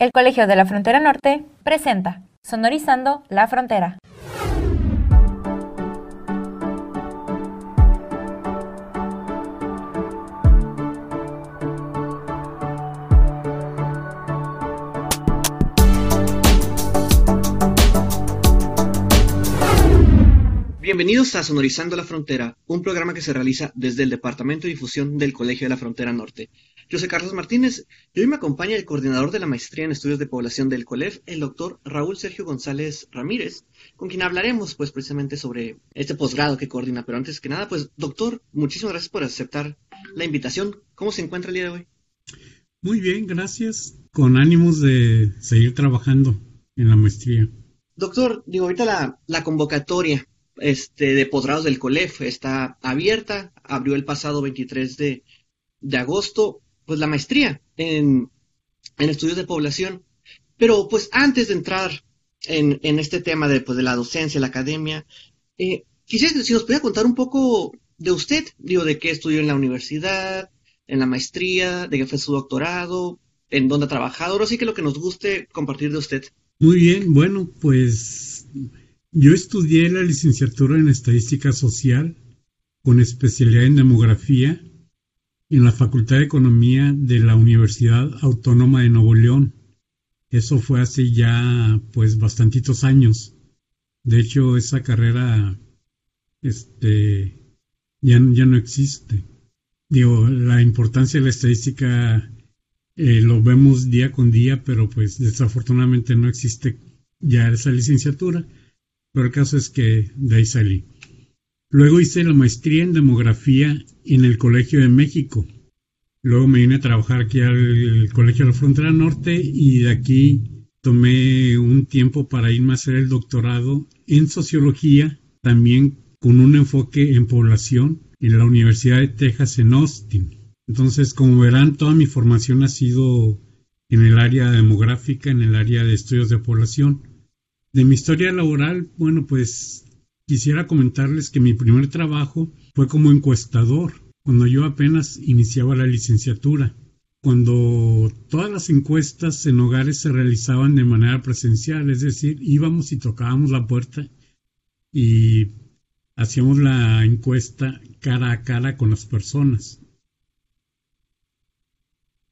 El Colegio de la Frontera Norte presenta Sonorizando la Frontera. Bienvenidos a Sonorizando la Frontera, un programa que se realiza desde el Departamento de Difusión del Colegio de la Frontera Norte. Yo soy Carlos Martínez y hoy me acompaña el coordinador de la Maestría en Estudios de Población del COLEF, el doctor Raúl Sergio González Ramírez, con quien hablaremos pues precisamente sobre este posgrado que coordina. Pero antes que nada, pues doctor, muchísimas gracias por aceptar la invitación. ¿Cómo se encuentra el día de hoy? Muy bien, gracias. Con ánimos de seguir trabajando en la maestría. Doctor, digo, ahorita la, la convocatoria este, de posgrados del COLEF está abierta, abrió el pasado 23 de, de agosto, pues la maestría en, en, estudios de población. Pero pues antes de entrar en, en este tema de, pues, de la docencia, la academia, eh, quisiera si nos pudiera contar un poco de usted, digo, de qué estudió en la universidad, en la maestría, de qué fue su doctorado, en dónde ha trabajado, ahora sí que lo que nos guste compartir de usted. Muy bien, bueno, pues yo estudié la licenciatura en Estadística Social con especialidad en Demografía en la Facultad de Economía de la Universidad Autónoma de Nuevo León. Eso fue hace ya pues bastantitos años. De hecho, esa carrera este ya, ya no existe. Digo, la importancia de la estadística eh, lo vemos día con día, pero pues desafortunadamente no existe ya esa licenciatura pero el caso es que de ahí salí. Luego hice la maestría en demografía en el Colegio de México. Luego me vine a trabajar aquí al Colegio de la Frontera Norte y de aquí tomé un tiempo para irme a hacer el doctorado en sociología, también con un enfoque en población en la Universidad de Texas en Austin. Entonces, como verán, toda mi formación ha sido en el área demográfica, en el área de estudios de población. De mi historia laboral, bueno, pues quisiera comentarles que mi primer trabajo fue como encuestador, cuando yo apenas iniciaba la licenciatura, cuando todas las encuestas en hogares se realizaban de manera presencial, es decir, íbamos y tocábamos la puerta y hacíamos la encuesta cara a cara con las personas.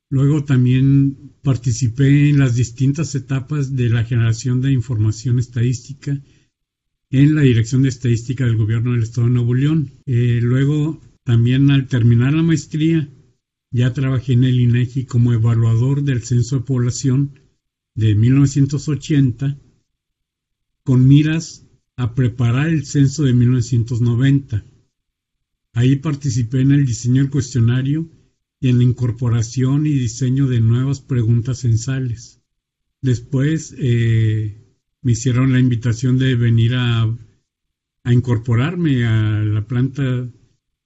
Luego también participé en las distintas etapas de la generación de información estadística en la Dirección de Estadística del Gobierno del Estado de Nuevo León. Eh, luego también al terminar la maestría ya trabajé en el INEGI como evaluador del Censo de Población de 1980 con miras a preparar el censo de 1990. Ahí participé en el diseño del cuestionario en la incorporación y diseño de nuevas preguntas censales. Después eh, me hicieron la invitación de venir a, incorporarme a la planta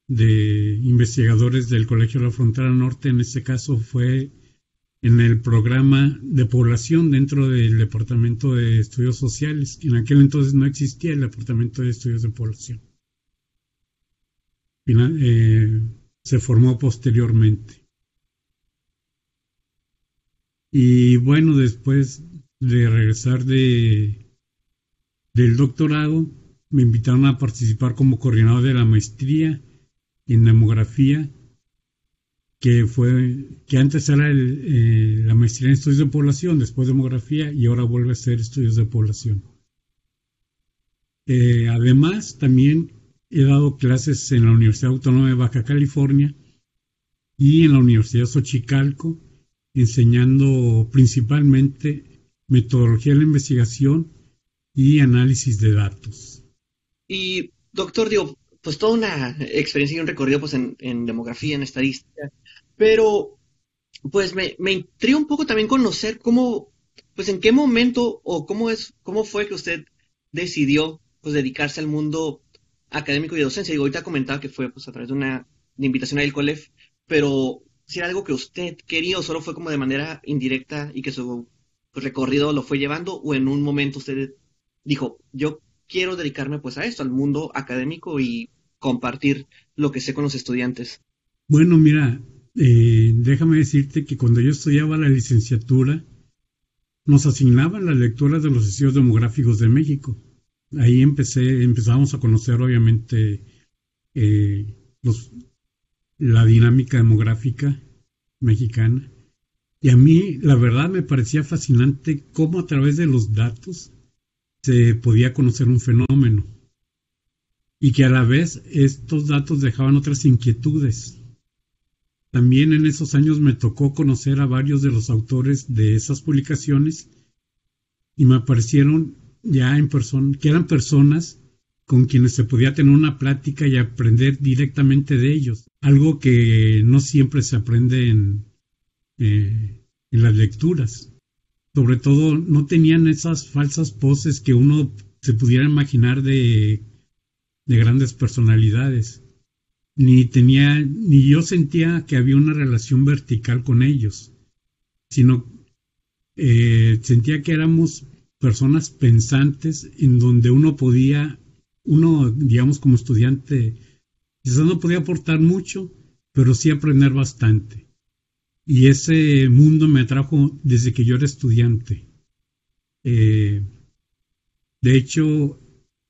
de investigadores del Colegio de la Frontera Norte. En este caso fue en el programa de población dentro del Departamento de Estudios Sociales. En aquel entonces no existía el Departamento de Estudios de Población. Eh, se formó posteriormente. Y bueno, después de regresar de, del doctorado, me invitaron a participar como coordinador de la maestría en demografía, que fue que antes era eh, la maestría en estudios de población, después demografía y ahora vuelve a ser estudios de población. Eh, además, también He dado clases en la Universidad Autónoma de Baja California y en la Universidad Xochicalco, enseñando principalmente metodología de la investigación y análisis de datos. Y, doctor, digo, pues toda una experiencia y un recorrido pues en, demografía, en estadística, pero pues me, me intriga un poco también conocer cómo, pues en qué momento o cómo es, cómo fue que usted decidió pues dedicarse al mundo académico y docencia. Digo, ahorita comentaba que fue pues a través de una invitación al COLEF, pero si era algo que usted quería o solo fue como de manera indirecta y que su pues, recorrido lo fue llevando o en un momento usted dijo, yo quiero dedicarme pues a esto, al mundo académico y compartir lo que sé con los estudiantes. Bueno, mira, eh, déjame decirte que cuando yo estudiaba la licenciatura, nos asignaban las lecturas de los estudios demográficos de México. Ahí empecé, empezamos a conocer obviamente eh, la dinámica demográfica mexicana. Y a mí, la verdad, me parecía fascinante cómo a través de los datos se podía conocer un fenómeno. Y que a la vez estos datos dejaban otras inquietudes. También en esos años me tocó conocer a varios de los autores de esas publicaciones y me aparecieron ya en persona, que eran personas con quienes se podía tener una plática y aprender directamente de ellos, algo que no siempre se aprende en, eh, en las lecturas. Sobre todo no tenían esas falsas poses que uno se pudiera imaginar de, de grandes personalidades. Ni tenía, ni yo sentía que había una relación vertical con ellos, sino eh, sentía que éramos personas pensantes en donde uno podía uno, digamos, como estudiante, quizás no podía aportar mucho, pero sí aprender bastante. Y ese mundo me atrajo desde que yo era estudiante. Eh, de hecho,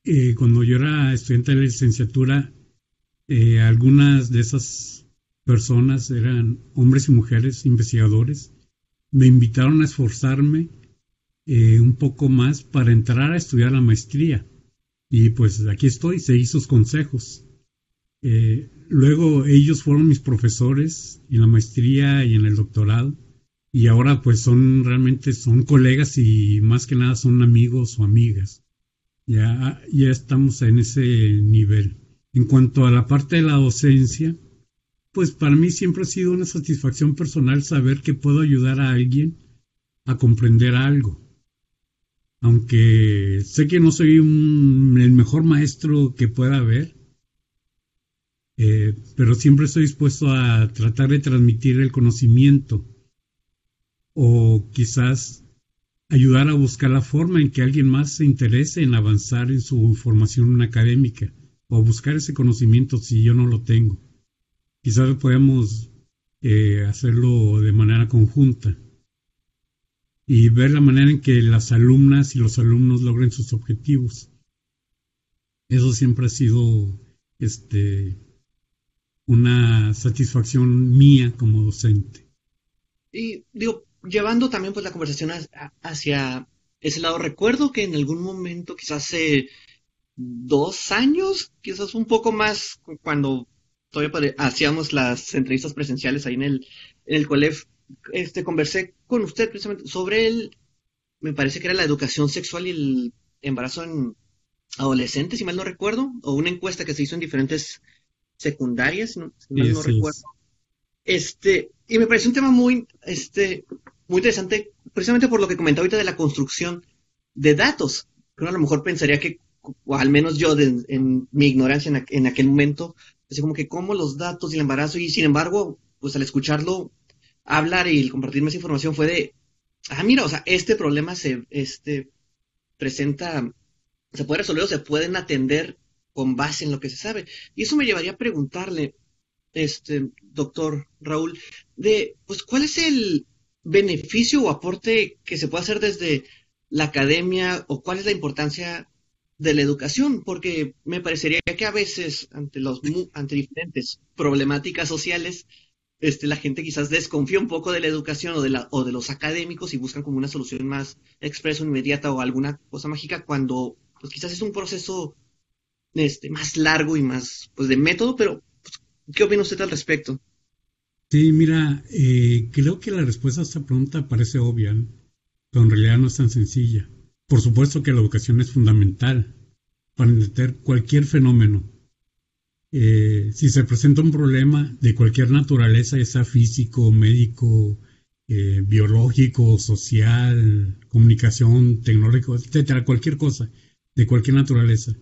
eh, cuando yo era estudiante de la licenciatura, eh, algunas de esas personas eran hombres y mujeres investigadores. Me invitaron a esforzarme un poco más para entrar a estudiar la maestría. Y pues aquí estoy, seguí sus consejos. Eh, luego ellos fueron mis profesores en la maestría y en el doctorado. Y ahora pues son realmente son colegas y más que nada son amigos o amigas. Ya, ya estamos en ese nivel. En cuanto a la parte de la docencia, pues para mí siempre ha sido una satisfacción personal saber que puedo ayudar a alguien a comprender algo aunque sé que no soy el mejor maestro que pueda haber, eh, pero siempre estoy dispuesto a tratar de transmitir el conocimiento o quizás ayudar a buscar la forma en que alguien más se interese en avanzar en su formación académica o buscar ese conocimiento si yo no lo tengo. Quizás podemos eh, hacerlo de manera conjunta y ver la manera en que las alumnas y los alumnos logren sus objetivos. Eso siempre ha sido este, una satisfacción mía como docente. Y digo, llevando también pues la conversación hacia ese lado, recuerdo que en algún momento, quizás hace dos años, quizás un poco más, cuando todavía hacíamos las entrevistas presenciales ahí en el, en el COLEF, este, conversé con usted precisamente sobre el, me parece que era la educación sexual y el embarazo en adolescentes, si mal no recuerdo, o una encuesta que se hizo en diferentes secundarias, si, mal no recuerdo. Este, y me parece un tema muy, este, muy interesante, precisamente por lo que comentaba ahorita de la construcción de datos. Uno a lo mejor pensaría que, o al menos yo en mi ignorancia en, en, aquel momento, así como que como los datos y el embarazo, y sin embargo, pues al escucharlo, hablar y compartir más información fue de, ah, mira, o sea, este problema se este, presenta, se puede resolver o se pueden atender con base en lo que se sabe. Y eso me llevaría a preguntarle, este, doctor Raúl, de, pues, ¿cuál es el beneficio o aporte que se puede hacer desde la academia o cuál es la importancia de la educación? Porque me parecería que a veces, ante, los, ante diferentes problemáticas sociales, este, la gente quizás desconfía un poco de la educación o de, la, o de los académicos y buscan como una solución más expresa, inmediata o alguna cosa mágica cuando pues quizás es un proceso este, más largo y más pues de método, pero pues, ¿qué opina usted al respecto? Sí, mira, eh, creo que la respuesta a esta pregunta parece obvia, pero en realidad no es tan sencilla. Por supuesto que la educación es fundamental para entender cualquier fenómeno, eh, si se presenta un problema de cualquier naturaleza, ya sea físico, médico, eh, biológico, social, comunicación, tecnológico, etcétera, cualquier cosa de cualquier naturaleza,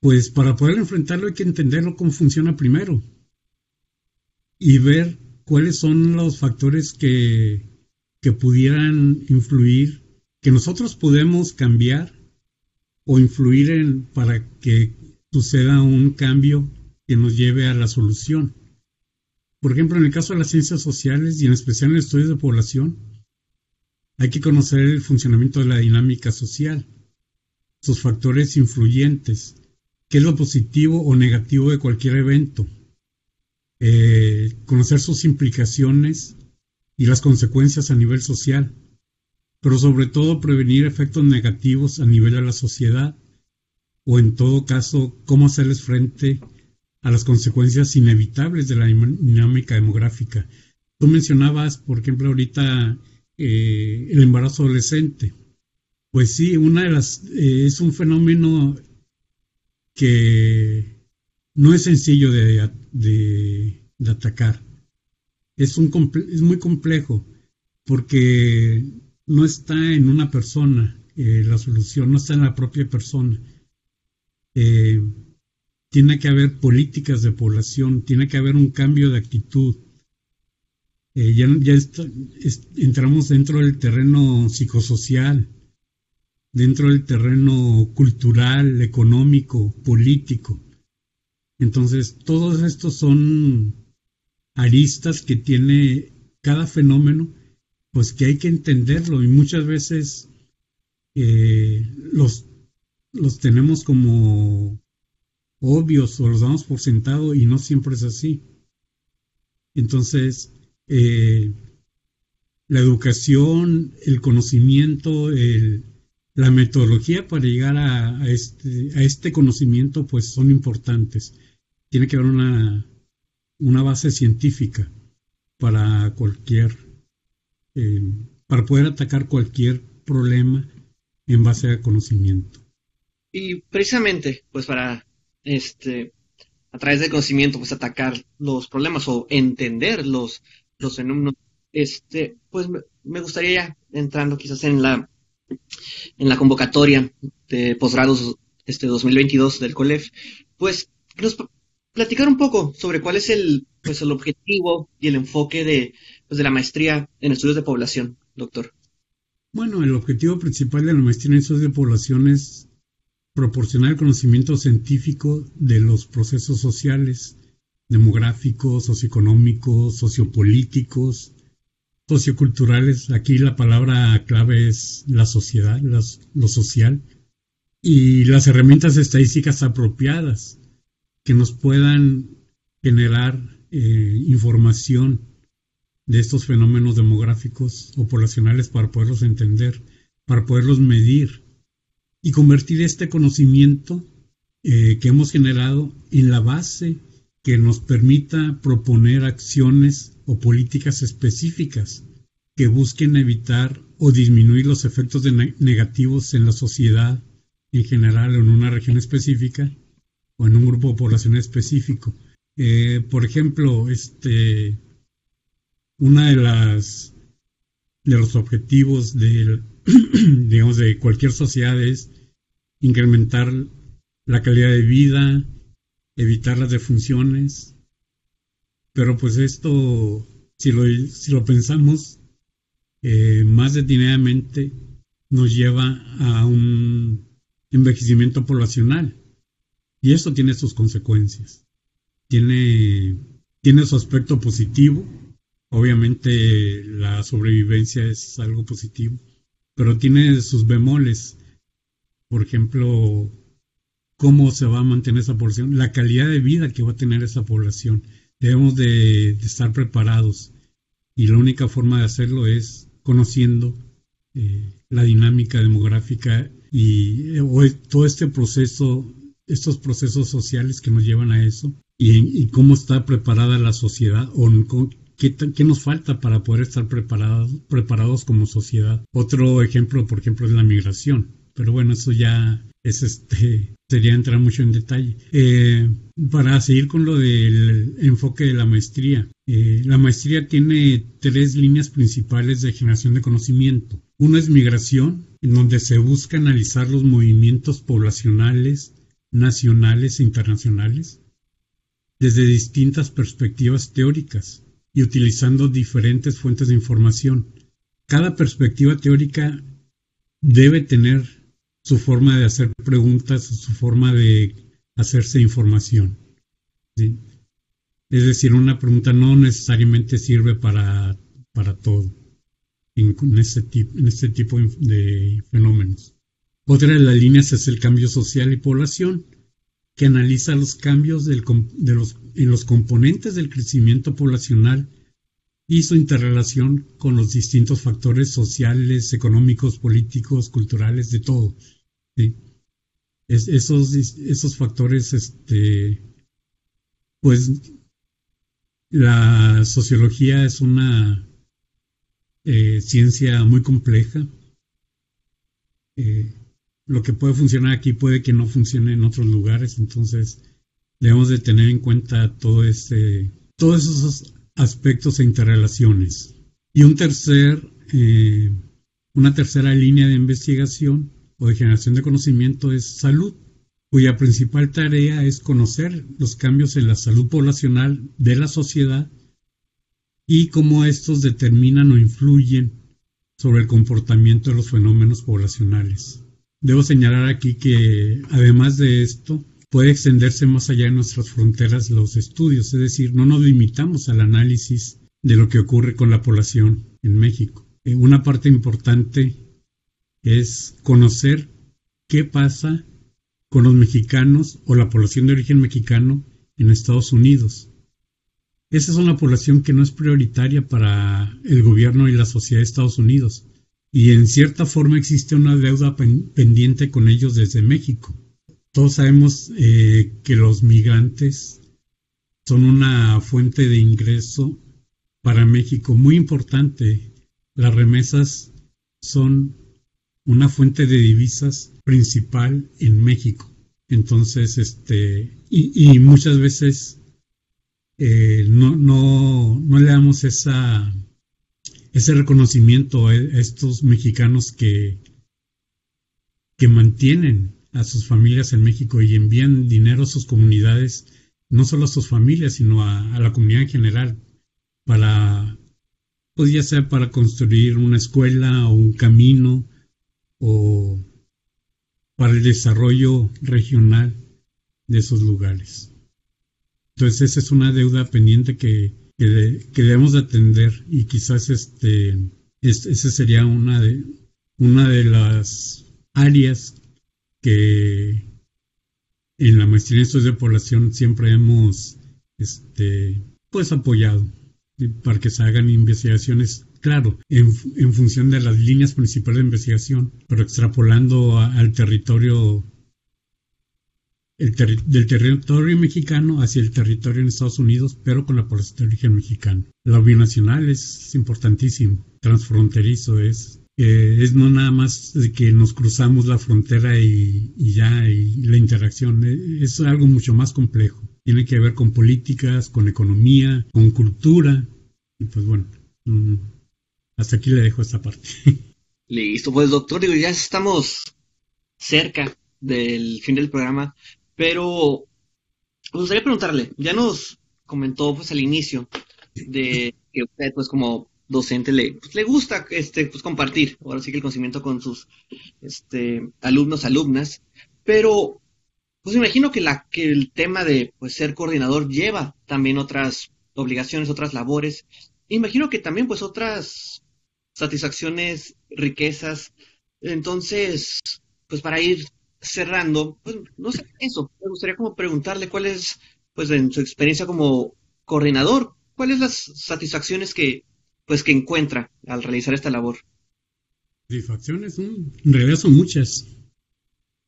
pues para poder enfrentarlo hay que entenderlo cómo funciona primero y ver cuáles son los factores que, que pudieran influir, que nosotros podemos cambiar o influir en para que suceda un cambio que nos lleve a la solución. Por ejemplo, en el caso de las ciencias sociales y en especial en estudios de población, Hay que conocer el funcionamiento de la dinámica social, sus factores influyentes, qué es lo positivo o negativo de cualquier evento, eh, conocer sus implicaciones y las consecuencias a nivel social, pero sobre todo prevenir efectos negativos a nivel de la sociedad o en todo caso cómo hacerles frente a las consecuencias inevitables de la dinámica demográfica. Tú mencionabas, por ejemplo, ahorita eh, el embarazo adolescente. Pues sí, una de las eh, es un fenómeno que no es sencillo de, atacar. Es, un, es muy complejo porque no está en una persona eh, la solución, no está en la propia persona. Eh, tiene que haber políticas de población, tiene que haber un cambio de actitud. Eh, ya entramos dentro del terreno psicosocial, dentro del terreno cultural, económico, político. Entonces, todos estos son aristas que tiene cada fenómeno, pues que hay que entenderlo y muchas veces eh, los, los tenemos como obvios o los damos por sentado y no siempre es así. Entonces, eh, la educación, el conocimiento, el, la metodología para llegar a, este, a este conocimiento pues son importantes. Tiene que haber una, una base científica para cualquier, eh, para poder atacar cualquier problema en base a conocimiento. Y precisamente, pues para este, a través del conocimiento, pues atacar los problemas o entender los, los fenómenos, este, pues me gustaría ya entrando quizás en la en la convocatoria de posgrados este 2022 del COLEF, pues nos platicar un poco sobre cuál es el, pues, el objetivo y el enfoque de, pues, de la maestría en estudios de población, doctor. Bueno, el objetivo principal de la maestría en estudios de población es proporcionar el conocimiento científico de los procesos sociales, demográficos, socioeconómicos, sociopolíticos, socioculturales. Aquí la palabra clave es la sociedad, lo social, y las herramientas estadísticas apropiadas que nos puedan generar eh, información de estos fenómenos demográficos o poblacionales para poderlos entender, para poderlos medir y convertir este conocimiento eh, que hemos generado en la base que nos permita proponer acciones o políticas específicas que busquen evitar o disminuir los efectos negativos en la sociedad en general o en una región específica o en un grupo de población específico. Eh, por ejemplo, este, una de las de los objetivos de, digamos, de cualquier sociedad es incrementar la calidad de vida, evitar las defunciones, pero pues esto, si lo, si lo pensamos eh, más detenidamente, nos lleva a un envejecimiento poblacional. Y esto tiene sus consecuencias. Tiene, tiene su aspecto positivo. Obviamente la sobrevivencia es algo positivo, pero tiene sus bemoles. Por ejemplo, cómo se va a mantener esa población, la calidad de vida que va a tener esa población. Debemos de, estar preparados. Y la única forma de hacerlo es conociendo eh, la dinámica demográfica y eh, todo este proceso, estos procesos sociales que nos llevan a eso y, cómo está preparada la sociedad o qué, nos falta para poder estar preparados, preparados como sociedad. Otro ejemplo, por ejemplo, es la migración. Pero bueno, eso ya es este, sería entrar mucho en detalle. Eh, para seguir con lo del enfoque de la maestría, eh, la maestría tiene tres líneas principales de generación de conocimiento. Uno es migración, en donde se busca analizar los movimientos poblacionales, nacionales e internacionales, desde distintas perspectivas teóricas y utilizando diferentes fuentes de información. Cada perspectiva teórica debe tener su forma de hacer preguntas, su forma de hacerse información. Es decir, una pregunta no necesariamente sirve para, para todo. en, este, en este tipo de fenómenos. Otra de las líneas es el cambio social y población, que analiza los cambios en los componentes del crecimiento poblacional y su interrelación con los distintos factores sociales, económicos, políticos, culturales, de todo. esos, esos factores, este, pues la sociología es una eh, ciencia muy compleja. Eh, lo que puede funcionar aquí puede que no funcione en otros lugares, entonces debemos de tener en cuenta todo ese, todos esos aspectos e interrelaciones. Y un tercer, eh, una tercera línea de investigación o de generación de conocimiento es salud, cuya principal tarea es conocer los cambios en la salud poblacional de la sociedad y cómo estos determinan o influyen sobre el comportamiento de los fenómenos poblacionales. Debo señalar aquí que, además de esto, puede extenderse más allá de nuestras fronteras los estudios, es decir, no nos limitamos al análisis de lo que ocurre con la población en México. Eh, una parte importante es conocer qué pasa con los mexicanos o la población de origen mexicano en Estados Unidos. Esa es una población que no es prioritaria para el gobierno y la sociedad de Estados Unidos, y en cierta forma existe una deuda pendiente con ellos desde México. Todos sabemos eh, que los migrantes son una fuente de ingreso para México muy importante. Las remesas son una fuente de divisas principal en México. Entonces, este, y, muchas veces eh, no, no, no, le damos esa, ese reconocimiento a estos mexicanos que, que mantienen a sus familias en México y envían dinero a sus comunidades, no solo a sus familias, sino a, la comunidad en general, para, pues ya sea para construir una escuela o un camino o para el desarrollo regional de esos lugares. Entonces esa es una deuda pendiente que, que, debemos de atender y quizás este, esa sería una de, una de las áreas que en la maestría en estudios de población siempre hemos este, pues apoyado para que se hagan investigaciones claro, en, función de las líneas principales de investigación, pero extrapolando al territorio del territorio mexicano hacia el territorio en Estados Unidos, pero con la población de origen mexicano. La binacional es importantísimo, transfronterizo es, eh, es no nada más que nos cruzamos la frontera y, ya, y la interacción, eh, es algo mucho más complejo. Tiene que ver con políticas, con economía, con cultura, y pues bueno, mm, hasta aquí le dejo esta parte. Listo, pues doctor, digo, ya estamos cerca del fin del programa, pero me gustaría preguntarle, ya nos comentó pues al inicio de que usted pues como docente le, pues, le gusta este, pues, compartir, ahora sí que el conocimiento con sus este, alumnos, alumnas, pero pues imagino que, la, que el tema de pues, ser coordinador lleva también otras obligaciones, otras labores, imagino que también pues otras satisfacciones, riquezas. Entonces, pues para ir cerrando, pues no sé, eso, me gustaría como preguntarle cuál es, pues en su experiencia como coordinador, cuáles las satisfacciones que, pues que encuentra al realizar esta labor. Satisfacciones, en realidad son muchas.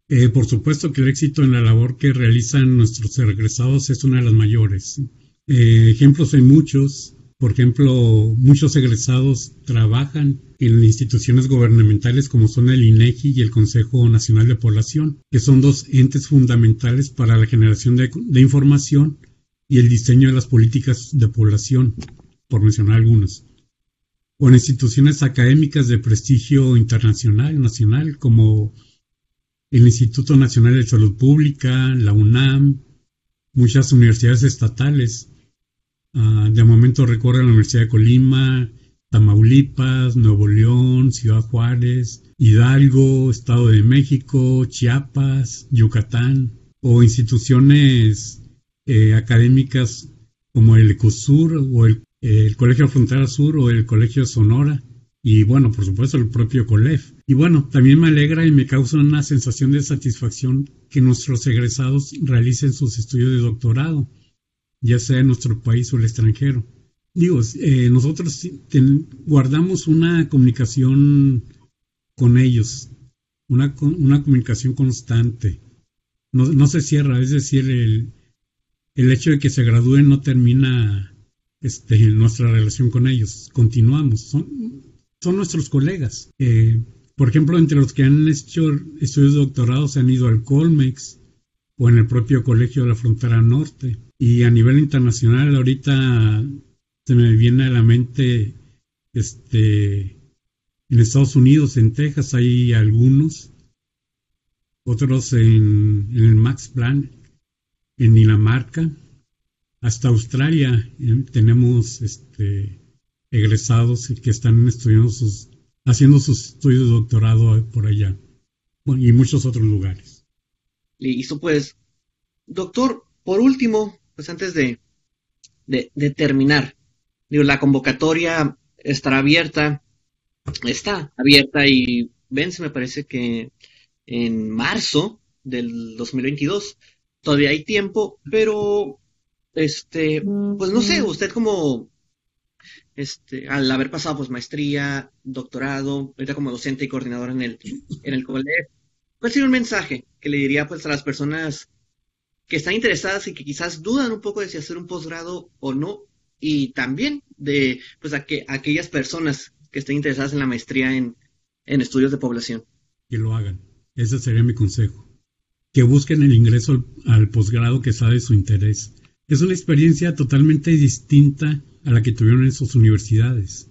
Eh, por supuesto que el éxito en la labor que realizan nuestros egresados es una de las mayores. Eh, ejemplos hay muchos. Por ejemplo, muchos egresados trabajan en instituciones gubernamentales como son el INEGI y el Consejo Nacional de Población, que son dos entes fundamentales para la generación de, información y el diseño de las políticas de población, por mencionar algunos. O en instituciones académicas de prestigio internacional, nacional, como el Instituto Nacional de Salud Pública, la UNAM, muchas universidades estatales, Ah, de momento recorre la Universidad de Colima, Tamaulipas, Nuevo León, Ciudad Juárez, Hidalgo, Estado de México, Chiapas, Yucatán, o instituciones eh, académicas como el ECOSUR o el, Colegio Frontera Sur o el Colegio Sonora, y bueno, por supuesto el propio COLEF. Y bueno, también me alegra y me causa una sensación de satisfacción que nuestros egresados realicen sus estudios de doctorado, ya sea en nuestro país o el extranjero. Digo, eh, nosotros guardamos una comunicación con ellos, una, comunicación constante. No, se cierra, es decir, el, el hecho de que se gradúen no termina este, nuestra relación con ellos, continuamos. Son, nuestros colegas. Eh, por ejemplo, entre los que han hecho estudios de doctorado se han ido al Colmex o en el propio Colegio de la Frontera Norte. Y a nivel internacional, ahorita se me viene a la mente, este, en Estados Unidos, en Texas, hay algunos, otros en, el Max Planck, en Dinamarca, hasta Australia eh, tenemos este, egresados que están estudiando sus, haciendo sus estudios de doctorado por allá y muchos otros lugares. Listo, pues, doctor, por último, pues antes de, de, terminar, digo, la convocatoria estará abierta, está abierta y vence, me parece que en marzo del 2022. Todavía hay tiempo, pero este, pues no sé, usted como este, al haber pasado pues maestría, doctorado, ahorita como docente y coordinador en el, en el colegio, ¿cuál sería un mensaje que le diría pues a las personas que están interesadas y que quizás dudan un poco de si hacer un posgrado o no? Y también de pues a que, aquellas personas que estén interesadas en la maestría en, estudios de población. Que lo hagan. Ese sería mi consejo. Que busquen el ingreso al, posgrado que sabe su interés. Es una experiencia totalmente distinta a la que tuvieron en sus universidades.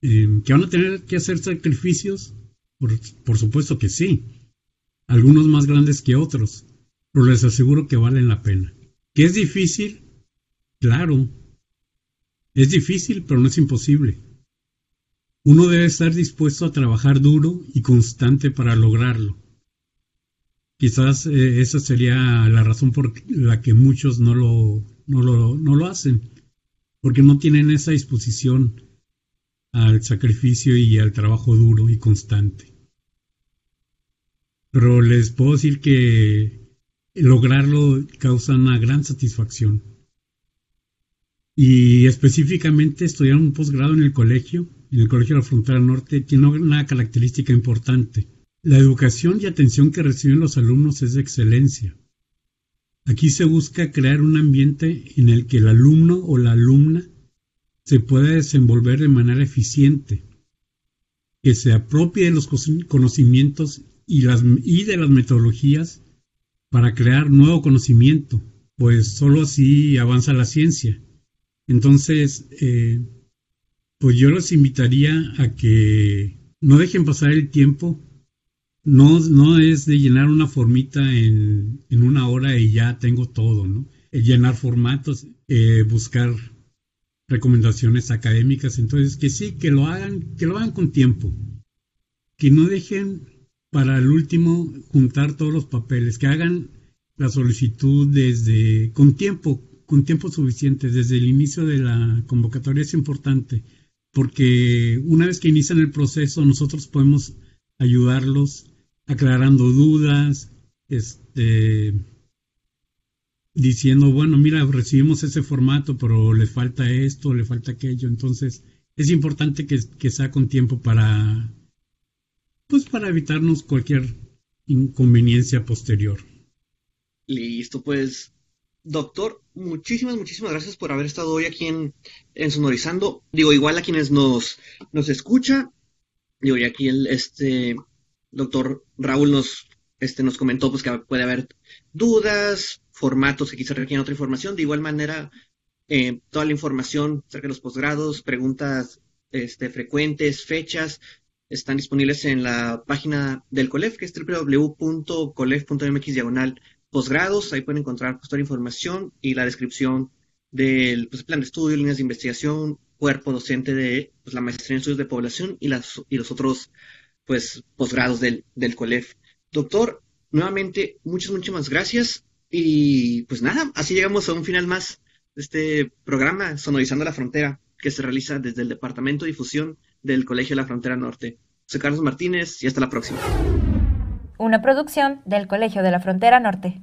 Eh, ¿Que van a tener que hacer sacrificios? Por, supuesto que sí. Algunos más grandes que otros, pero les aseguro que valen la pena. ¿Que es difícil? Claro. Es difícil, pero no es imposible. Uno debe estar dispuesto a trabajar duro y constante para lograrlo. Quizás eh, esa sería la razón por la que muchos no lo, no lo, no lo hacen porque no tienen esa disposición al sacrificio y al trabajo duro y constante. Pero les puedo decir que lograrlo causa una gran satisfacción. Y específicamente estudiar un posgrado en el colegio, en el Colegio de la Frontera Norte, tiene una característica importante. La educación y atención que reciben los alumnos es de excelencia. Aquí se busca crear un ambiente en el que el alumno o la alumna se pueda desenvolver de manera eficiente, que se apropie de los conocimientos y, y de las metodologías para crear nuevo conocimiento, pues sólo así avanza la ciencia. Entonces, eh, pues yo los invitaría a que no dejen pasar el tiempo no, no es de llenar una formita en, una hora y ya tengo todo, ¿no? llenar formatos, eh, buscar recomendaciones académicas, entonces que sí, que lo hagan, que lo hagan con tiempo, que no dejen para el último juntar todos los papeles, que hagan la solicitud desde con tiempo, con tiempo suficiente, desde el inicio de la convocatoria es importante, porque una vez que inician el proceso nosotros podemos ayudarlos aclarando dudas, este, diciendo, bueno, mira, recibimos ese formato, pero le falta esto, le falta aquello. Entonces, es importante que, que sea con tiempo para, pues, para evitarnos cualquier inconveniencia posterior. Listo, pues, doctor, muchísimas, muchísimas gracias por haber estado hoy aquí en, en Sonorizando. Digo, igual a quienes nos, nos escucha, digo, y aquí el, este, doctor Raúl nos, este, nos comentó pues, que puede haber dudas, formatos que quizá requieren otra información. De igual manera, eh, toda la información acerca de los posgrados, preguntas este, frecuentes, fechas, están disponibles en la página del COLEF, que es www.colef.mx diagonal posgrados. Ahí pueden encontrar pues, toda la información y la descripción del pues, plan de estudio, líneas de investigación, cuerpo docente de pues, la maestría en estudios de población y, las, y los otros pues posgrados del, COLEF. Doctor, nuevamente, muchas, muchísimas gracias. Y pues nada, así llegamos a un final más de este programa Sonorizando la Frontera, que se realiza desde el Departamento de Difusión del Colegio de la Frontera Norte. Soy Carlos Martínez y hasta la próxima. Una producción del Colegio de la Frontera Norte.